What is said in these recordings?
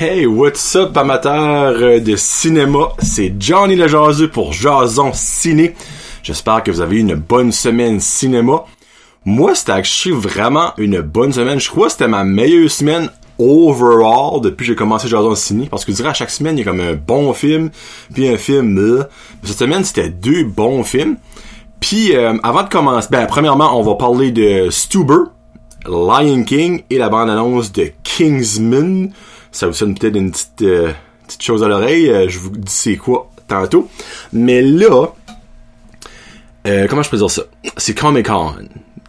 hey, what's up, amateurs de cinéma? C'est Johnny le Jaseux pour Jason Ciné. J'espère que vous avez eu une bonne semaine cinéma. Moi, c'était vraiment une bonne semaine. Je crois que c'était ma meilleure semaine overall depuis que j'ai commencé Jason Ciné. Parce que je dirais à chaque semaine, il y a comme un bon film, puis un film... Euh. Cette semaine, c'était deux bons films. Puis, euh, avant de commencer, ben, premièrement, on va parler de Stuber, Lion King et la bande-annonce de Kingsman. Ça vous sonne peut-être une petite, euh, petite chose à l'oreille. Euh, je vous dis c'est quoi tantôt. Mais là, euh, comment je peux dire ça? C'est Comic Con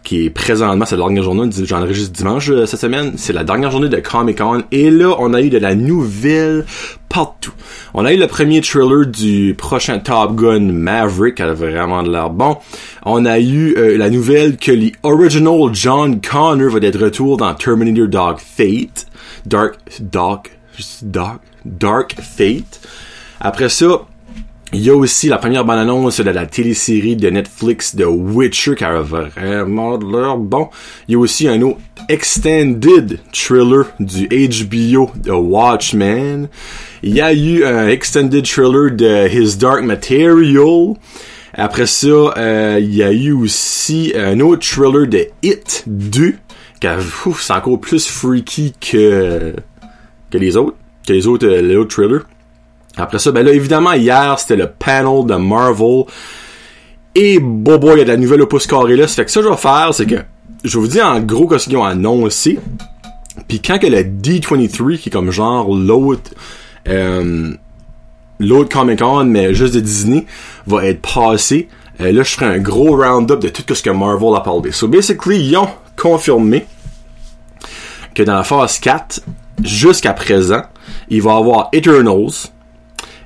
qui est présentement, c'est la dernière journée, j'enregistre dimanche cette semaine, c'est la dernière journée de Comic Con, et là, on a eu de la nouvelle partout. On a eu le premier trailer du prochain Top Gun Maverick, qui a vraiment de l'air bon. On a eu la nouvelle que les original John Connor va être retour dans Terminator Dark Fate. Dark, Dark, Dark, Dark Fate. Après ça, il y a aussi la première bande-annonce de la télésérie de Netflix de Witcher qui a vraiment l'air bon. Il y a aussi un autre extended thriller du HBO de Watchmen. Il y a eu un extended thriller de His Dark Material. Après ça, euh, il y a eu aussi un autre thriller de It 2 qui c'est encore plus freaky que que les autres, que les autres, euh, les autres. Après ça, ben là, évidemment, hier, c'était le panel de Marvel. Et bobo, il y a de la nouvelle opus carré là. Ça fait que ça, je vais faire, c'est que, je vous dis en gros ce qu'ils ont annoncé. Puis quand que le D23, qui est comme genre l'autre, euh, l'autre Comic Con, mais juste de Disney, va être passé, euh, là, je ferai un gros round-up de tout ce que Marvel a parlé. So, basically, ils ont confirmé que dans la phase 4, jusqu'à présent, il va avoir Eternals,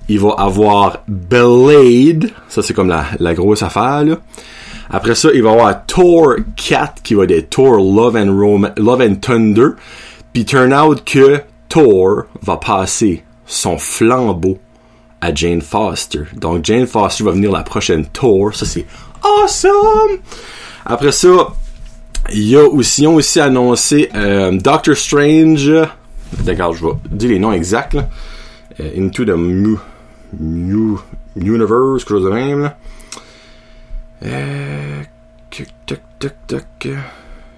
il va avoir Blade, ça c'est comme la, grosse affaire là. Après ça, il va avoir Thor 4 qui va être Thor Love and Rome, Love and Thunder. Puis turn out que Thor va passer son flambeau à Jane Foster. Donc Jane Foster va venir la prochaine Thor. Ça c'est awesome. Après ça, il y a aussi, ils ont aussi annoncé euh, Doctor Strange. D'accord, je vais dire les noms exacts. Euh, Into the Mu New Universe, quelque chose de même. Euh,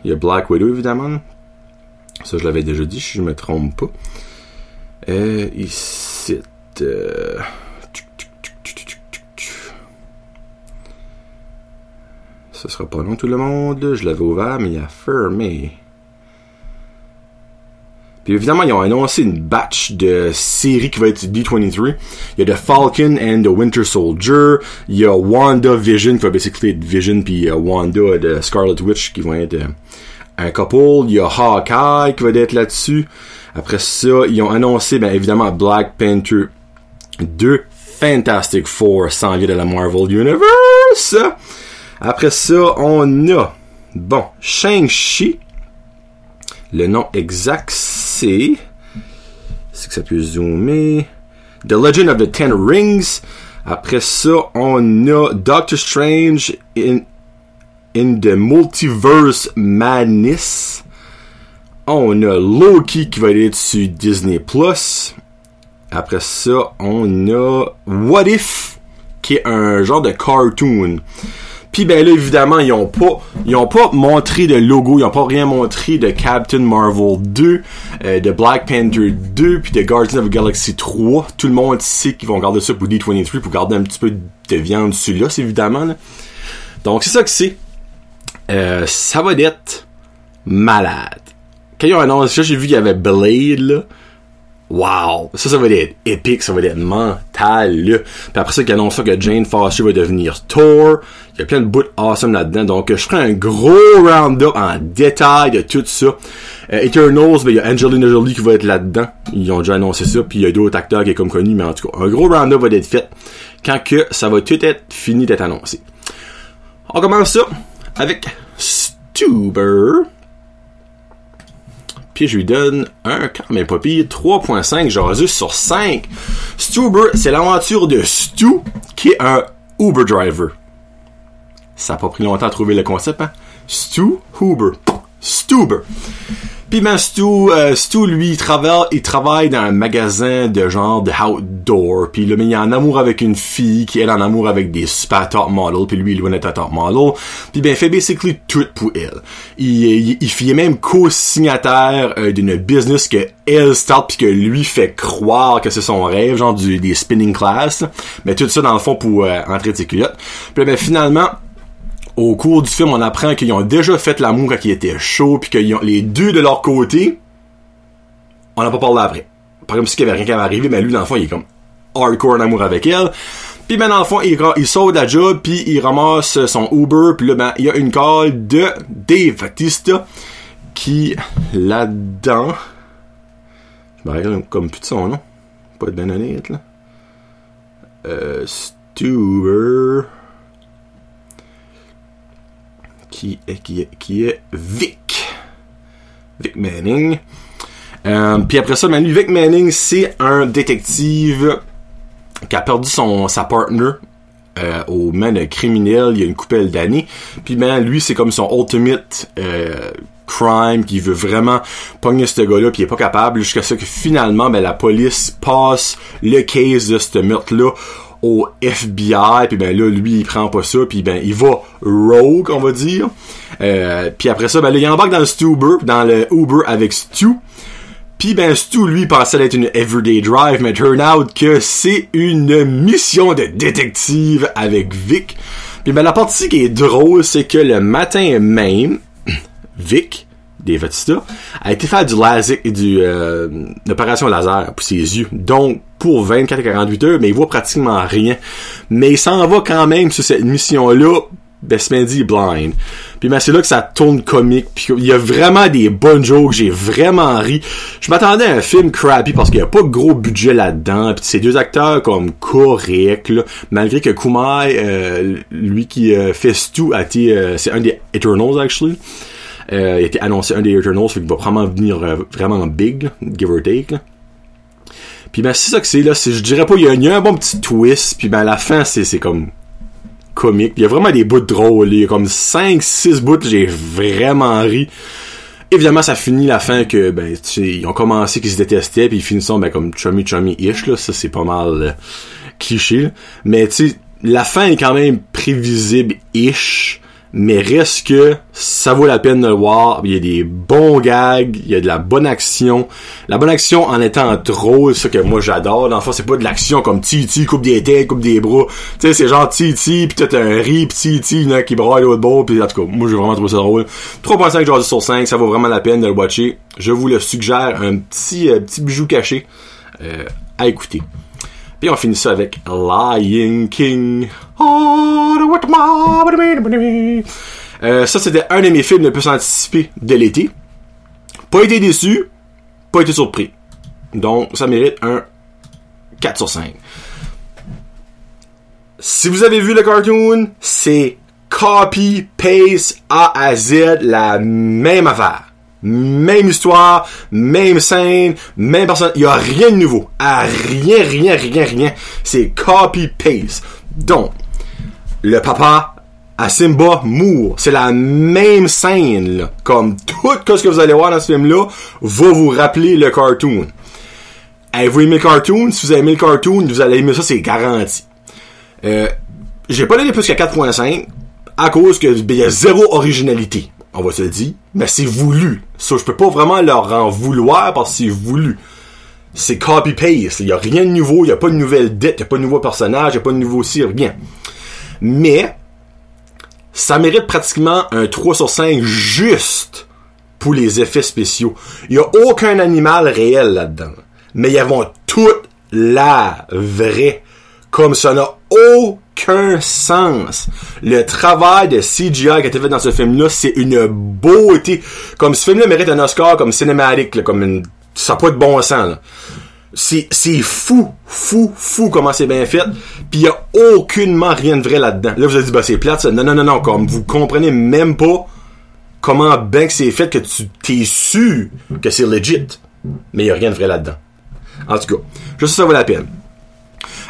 Il y a Black Widow évidemment. Ça je l'avais déjà dit, si je me trompe pas. Euh, ici. Euh... Ça sera pas long tout le monde. Je l'avais ouvert, mais il a fermé. Puis évidemment, ils ont annoncé une batch de séries qui va être D23. Il y a The Falcon and the Winter Soldier. Il y a Wanda Vision qui va basically être Vision puis Wanda de Scarlet Witch qui vont être uh, un couple. Il y a Hawkeye qui va être là-dessus. Après ça, ils ont annoncé, ben évidemment, Black Panther 2. Fantastic Four s'en vient de la Marvel Universe. Après ça, on a, bon, Shang-Chi. Le nom exact, c'est. C'est que ça peut zoomer? The Legend of the Ten Rings. Après ça, on a Doctor Strange in, in the Multiverse Madness. On a Loki qui va être sur Disney Plus. Après ça, on a What If qui est un genre de cartoon. Puis ben là évidemment ils ont pas ils ont pas montré de logo, ils ont pas rien montré de Captain Marvel 2, euh, de Black Panther 2 puis de Guardians of the Galaxy 3. Tout le monde sait qu'ils vont garder ça pour D23 pour garder un petit peu de viande dessus là, évidemment. Là. Donc c'est ça que c'est. Euh, ça va être malade. Quand ils ont annoncé ça, j'ai vu qu'il y avait Blade là. Wow! Ça, ça va être épique, ça va être mental, là. Puis après ça, qu'ils annoncent que Jane Foster va devenir Thor. Il y a plein de bouts awesome là-dedans. Donc, je ferai un gros round-up en détail de tout ça. Euh, Eternals, ben, il y a Angelina Jolie qui va être là-dedans. Ils ont déjà annoncé ça. Puis il y a d'autres acteurs qui sont comme connus. Mais en tout cas, un gros round-up va être fait quand que ça va tout être fini d'être annoncé. On commence ça avec Stuber. Puis je lui donne un quand même pas pire, 3.5 jasus sur 5. Stuber, c'est l'aventure de Stu, qui est un Uber driver. Ça n'a pas pris longtemps à trouver le concept, hein? Stu Huber. Stuber. Ben Stu, euh, Stu lui il travaille, il travaille dans un magasin de genre de outdoor. Puis mais il est en amour avec une fille qui est en amour avec des super top models. Puis lui il est un top model. Puis ben il fait basically tout pour elle. Il, il, il fait même co-signataire euh, d'une business que elle start puis que lui fait croire que c'est son rêve, genre du, des spinning class. Mais tout ça dans le fond pour euh, entrer de ses culottes. Puis ben finalement au cours du film, on apprend qu'ils ont déjà fait l'amour quand il était chaud, puis que les deux de leur côté, on n'a pas parlé après. Par exemple, si qu'il y avait rien qui avait arrivé, mais lui, dans le fond, il est comme hardcore en amour avec elle. Puis ben dans le fond, il, sort de la job, puis il ramasse son Uber, puis là, ben, il y a une call de Dave Batista, qui, là-dedans, je me rappelle comme plus de son nom, pas de ben là. Euh, Stuber qui est, qui est, qui est Vic. Vic Manning. Euh, puis après ça, Vic Manning, c'est un détective qui a perdu son sa partner euh, au man criminel il y a une coupelle d'années. Puis ben lui, c'est comme son ultimate euh, crime qui veut vraiment pogner ce gars-là puis il est pas capable jusqu'à ce que finalement ben la police passe le case de ce meurtre là au FBI, puis ben là, lui, il prend pas ça, puis ben, il va rogue, on va dire. Euh, puis après ça, ben là, il embarque dans le Stuber, dans le Uber avec Stu. Puis ben Stu, lui, pensait être une everyday drive, mais turn out que c'est une mission de détective avec Vic. Puis ben la partie qui est drôle, c'est que le matin même, Vic, a été faire du laser, du, euh, opération laser pour ses yeux. Donc, pour 24 à 48 heures, mais il voit pratiquement rien. Mais il s'en va quand même sur cette mission-là, Best Mandy Blind. Puis ben, c'est là que ça tourne comique. Puis il y a vraiment des bonnes jokes. J'ai vraiment ri. Je m'attendais à un film crappy parce qu'il n'y a pas de gros budget là-dedans. Puis ces deux acteurs comme corrects. malgré que Kumai, euh, lui qui euh, fait Stu, a été, euh, c'est un des Eternals actually. Euh, il a été annoncé un des Eternals, fait qu'il va probablement venir euh, vraiment big, give or take. Là. Puis ben c'est ça que c'est là, je dirais pas il y, a, un bon petit twist, puis ben à la fin c'est comme comique. Il y a vraiment des bouts drôles, il y a comme 5 6 bouts, j'ai vraiment ri. Évidemment, ça finit la fin que ben ils ont commencé qu'ils se détestaient puis ils finissent ben comme chummy chummy ish là, ça c'est pas mal euh, cliché. Mais tu sais la fin est quand même prévisible ish mais reste que ça vaut la peine de le voir. Il y a des bons gags, il y a de la bonne action. La bonne action en étant drôle, ce que moi j'adore. Dans le fond, c'est pas de l'action comme Titi, coupe des têtes, coupe des bras. Tu sais, c'est genre Titi, pis t'as un riz, pis Titi, qui braille l'autre bord, pis en tout cas, moi j'ai vraiment trouvé ça drôle. 3.5 genre sur 5, ça vaut vraiment la peine de le watcher. Je vous le suggère, un petit, euh, petit bijou caché euh, à écouter. Puis on finit ça avec Lion King. Euh, ça, c'était un de mes films le plus anticipés de l'été. Pas été déçu, pas été surpris. Donc, ça mérite un 4 sur 5. Si vous avez vu le cartoon, c'est copy, paste, A à Z, la même affaire. Même histoire, même scène, même personne. Il n'y a rien de nouveau. Rien, rien, rien, rien. C'est copy-paste. Donc, le papa à Simba mourt. C'est la même scène. Comme tout ce que vous allez voir dans ce film-là va vous rappeler le cartoon. Avez-vous aimé le cartoon? Si vous avez aimé le cartoon, vous allez aimer ça, c'est garanti. Euh, j'ai pas donné plus qu'à 4.5 à cause que il y a zéro originalité on va se le dire, mais c'est voulu. Ça, je peux pas vraiment leur en vouloir parce que c'est voulu. C'est copy-paste. Il y a rien de nouveau, il y a pas de nouvelle dette, il y a pas de nouveau personnage, il y a pas de nouveau ci, rien. Mais, ça mérite pratiquement un 3 sur 5 juste pour les effets spéciaux. Il y a aucun animal réel là-dedans. Mais ils avons toute la vraie. Comme ça n'a aucun sens. Le travail de CGI qui a été fait dans ce film-là, c'est une beauté. Comme ce film-là mérite un Oscar comme cinématique, comme une... ça n'a pas de bon sens. C'est, fou, fou, fou comment c'est bien fait. Puis il y a aucunement rien de vrai là-dedans. Là, vous avez dit, bah c'est plate, ça. Non, non, non, non, comme vous comprenez même pas comment bien que c'est fait que tu t'es sûr que c'est legit. Mais il y a rien de vrai là-dedans. En tout cas, je sais que ça vaut la peine.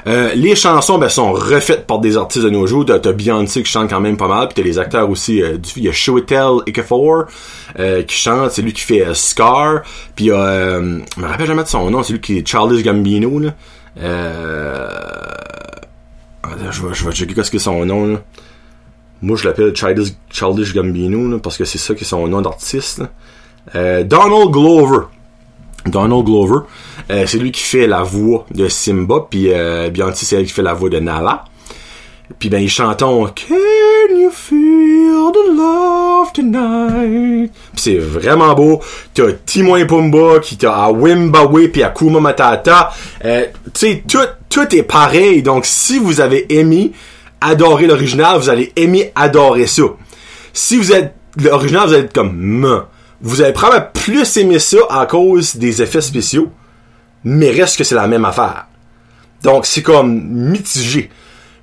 Euh, les chansons ben, sont refaites par des artistes de nos jours. T'as, Beyoncé qui chante quand même pas mal, puis t'as les acteurs aussi. Euh, il y a Chiwetel Ejiofor euh, qui chante, c'est lui qui fait Scar. Puis il y a, je me rappelle jamais de son nom, c'est lui qui est Charles Gambino je vais, checker qu'est-ce que son nom. Moi je l'appelle Childish, Childish Gambino parce que c'est ça qui est son nom d'artiste. Donald Glover. Donald Glover. Euh, c'est lui qui fait la voix de Simba, puis euh, c'est elle qui fait la voix de Nala. Puis ben, ils chantent Can you feel the love tonight? Puis c'est vraiment beau. T'as Timon et Pumba qui t'a à Wimbawe puis à Kuma Matata. Euh, tu sais, tout, tout est pareil. Donc, si vous avez aimé adorer l'original, vous allez aimer adorer ça. Si vous êtes l'original, vous allez être comme me. Vous allez probablement plus aimer ça à cause des effets spéciaux, mais reste que c'est la même affaire. Donc c'est comme mitigé.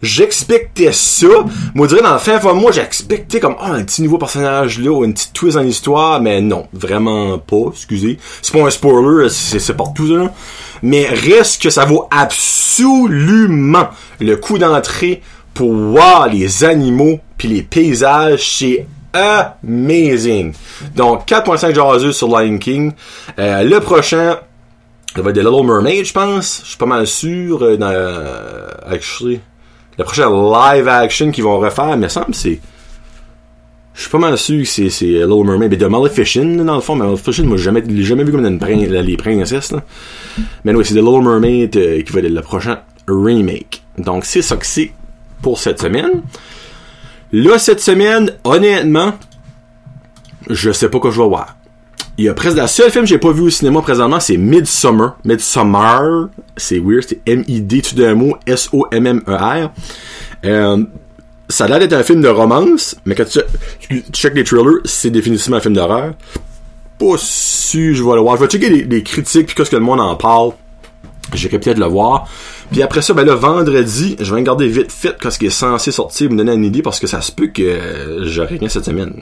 J'expectais ça. Moi, je dirais, dans le fin de moi, j'expectais comme, oh, un petit nouveau personnage là, ou une petite twist dans l'histoire, mais non, vraiment pas, excusez. C'est pas un spoiler, c'est partout, ça, là. Mais reste que ça vaut absolument le coup d'entrée pour voir les animaux puis les paysages, c'est amazing. Donc, 4.5 jaseux sur Lion King. Euh, le prochain, ça va être The Little Mermaid, je pense. Je suis pas mal sûr. Euh, dans, euh, le prochain live action qu'ils vont refaire, mais semble c'est. Je suis pas mal sûr que c'est, Little Mermaid. Mais de Maleficent, dans le fond. Mais Maleficent, moi, j'ai jamais, jamais vu comme une prin- les princesses, là. Mais oui, c'est The Little Mermaid euh, qui va être le prochain remake. Donc, c'est ça que c'est pour cette semaine. Là, cette semaine, honnêtement, je sais pas quoi je vais voir. Il y a presque la seule film que j'ai pas vu au cinéma présentement, c'est Midsummer. Midsummer, c'est weird, c'est M-I-D tout d'un mot, S-O-M-M-E-R. Euh, ça a l'air d'être un film de romance, mais quand tu, tu checkes les trailers, c'est définitivement un film d'horreur. Pas su, je vais le voir. Je vais checker les, les critiques puis qu'est-ce que le monde en parle. J'irai peut-être le voir. Puis après ça, ben là, vendredi, je vais regarder vite fait ce qui est censé sortir, me donner une idée, parce que ça se peut que j'aurai rien cette semaine.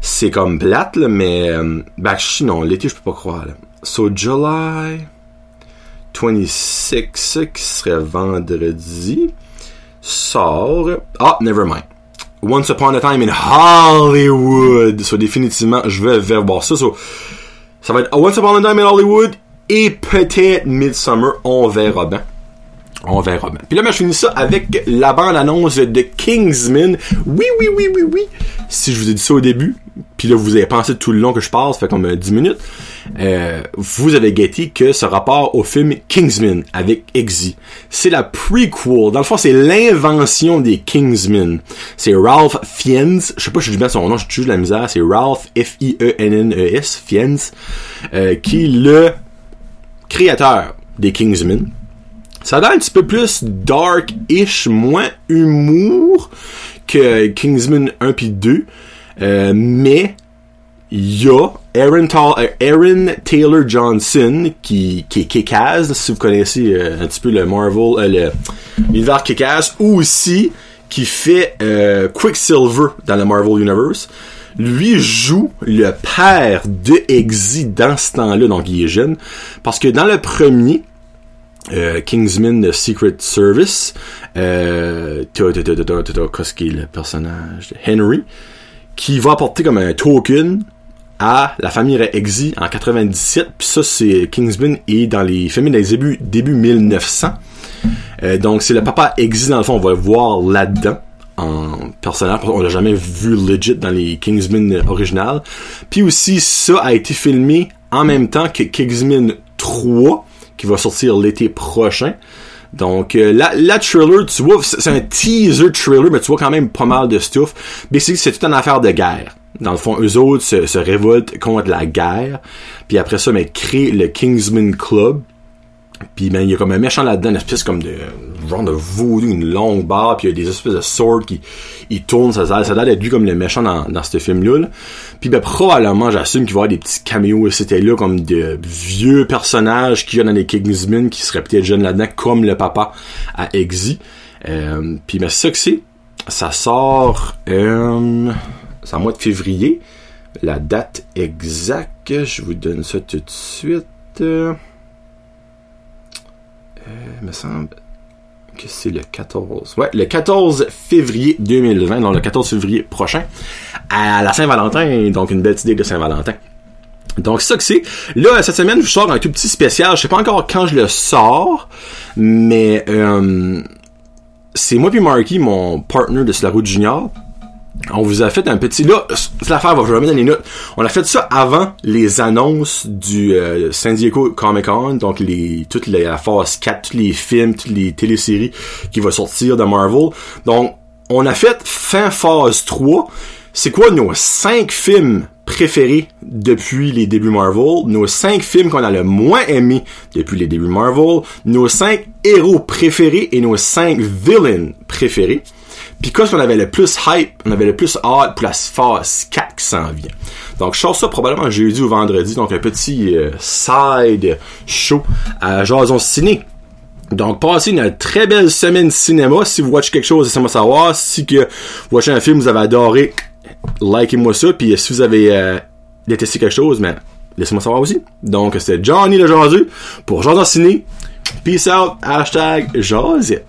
C'est comme plate, là, mais... Euh, ben, non, l'été, je peux pas croire. Là. So, July 26, qui serait vendredi, sort... Ah, never mind. Once Upon a Time in Hollywood. So, définitivement, je vais, voir ça. So, ça va être Once Upon a Time in Hollywood et peut-être Midsummer. On verra bien. On verra bien. Puis là, ben, je finis ça avec la bande-annonce de Kingsman. Oui, oui, oui, oui, oui. Si je vous ai dit ça au début, puis là, vous avez pensé tout le long que je passe, ça fait comme euh, 10 minutes, euh, vous avez guetté que ce rapport au film Kingsman avec Exy. C'est la prequel. Dans le fond, c'est l'invention des Kingsmen. C'est Ralph Fiennes. Je sais pas si je dis bien son nom, je tue la misère. C'est Ralph E F-I-E-N-N-E-S, Fiennes, euh, qui le créateur des Kingsmen. Ça a l'air un petit peu plus dark-ish, moins humour que Kingsman 1 puis 2. Euh, mais il y a euh, Aaron Taylor Johnson qui, qui est Kick-Ass, si vous connaissez euh, un petit peu le Marvel, euh, l'univers Kick-Ass, ou aussi qui fait euh, Quicksilver dans le Marvel Universe. Lui joue le père de Exy dans ce temps-là, donc il est jeune. Parce que dans le premier, euh, Kingsman de Secret Service, euh, qu'est-ce qui est le personnage? Henry, qui va apporter comme un token à la famille Exy en 97, puis ça c'est Kingsman et dans les familles des débuts, début 1900. Euh, donc c'est le papa Exy dans le fond, on va le voir là-dedans en personnage, qu'on l'a jamais vu legit dans les Kingsman originales. Puis aussi ça a été filmé en même temps que Kingsman 3 qui va sortir l'été prochain. Donc, euh, la, la trailer, tu vois, c'est un teaser trailer, mais tu vois quand même pas mal de stuff. Basically, c'est toute une affaire de guerre. Dans le fond, eux autres se, se révoltent contre la guerre. Puis après ça, mais créent le Kingsman Club. Puis ben, il y a comme un méchant là-dedans, une espèce comme de genre de voodoo, une longue barre, puis il y a des espèces de swords qui ils tournent, ça, ça, ça a l'air d'être lui comme le méchant dans, dans ce film-là. là. Puis ben probablement, j'assume qu'il va y avoir des petits caméos, c'était là comme de vieux personnages qu'il y a dans les Kingsmen qui seraient peut-être jeunes là-dedans, comme le papa à Exy. Euh, puis ben ça que c'est. Ça sort euh, c'est en mois de février. La date exacte, je vous donne ça tout de suite. Euh, il me semble que c'est le 14. Ouais, le 14 février 2020, donc le 14 février prochain, à la Saint-Valentin, donc une belle idée de Saint-Valentin. Donc ça que c'est. Là, cette semaine, je vous sors un tout petit spécial. Je sais pas encore quand je le sors, mais euh, c'est moi puis Marky, mon partner de la route junior. On vous a fait un petit là, l'affaire, vais remettre dans les notes. On a fait ça avant les annonces du euh, San Diego Comic Con, donc les toutes les la phase 4, tous les films, toutes les téléséries qui vont sortir de Marvel. Donc on a fait fin phase 3. C'est quoi nos cinq films préférés depuis les débuts Marvel, nos cinq films qu'on a le moins aimés depuis les débuts Marvel, nos cinq héros préférés et nos cinq villains préférés? Puis quand on avait le plus hype, on avait le plus hâte pour la phase 4 qui s'en vient. Donc je sors ça probablement jeudi ou vendredi, donc un petit euh, side show à Jason Ciné. Donc, passez une très belle semaine cinéma. Si vous watchez quelque chose, laissez-moi savoir. Si que vous watchez un film, vous avez adoré, likez-moi ça. Puis si vous avez euh, détesté quelque chose, mais laissez-moi savoir aussi. Donc, c'était Johnny le Jazu pour Jason Ciné. Peace out. Hashtag Jazit.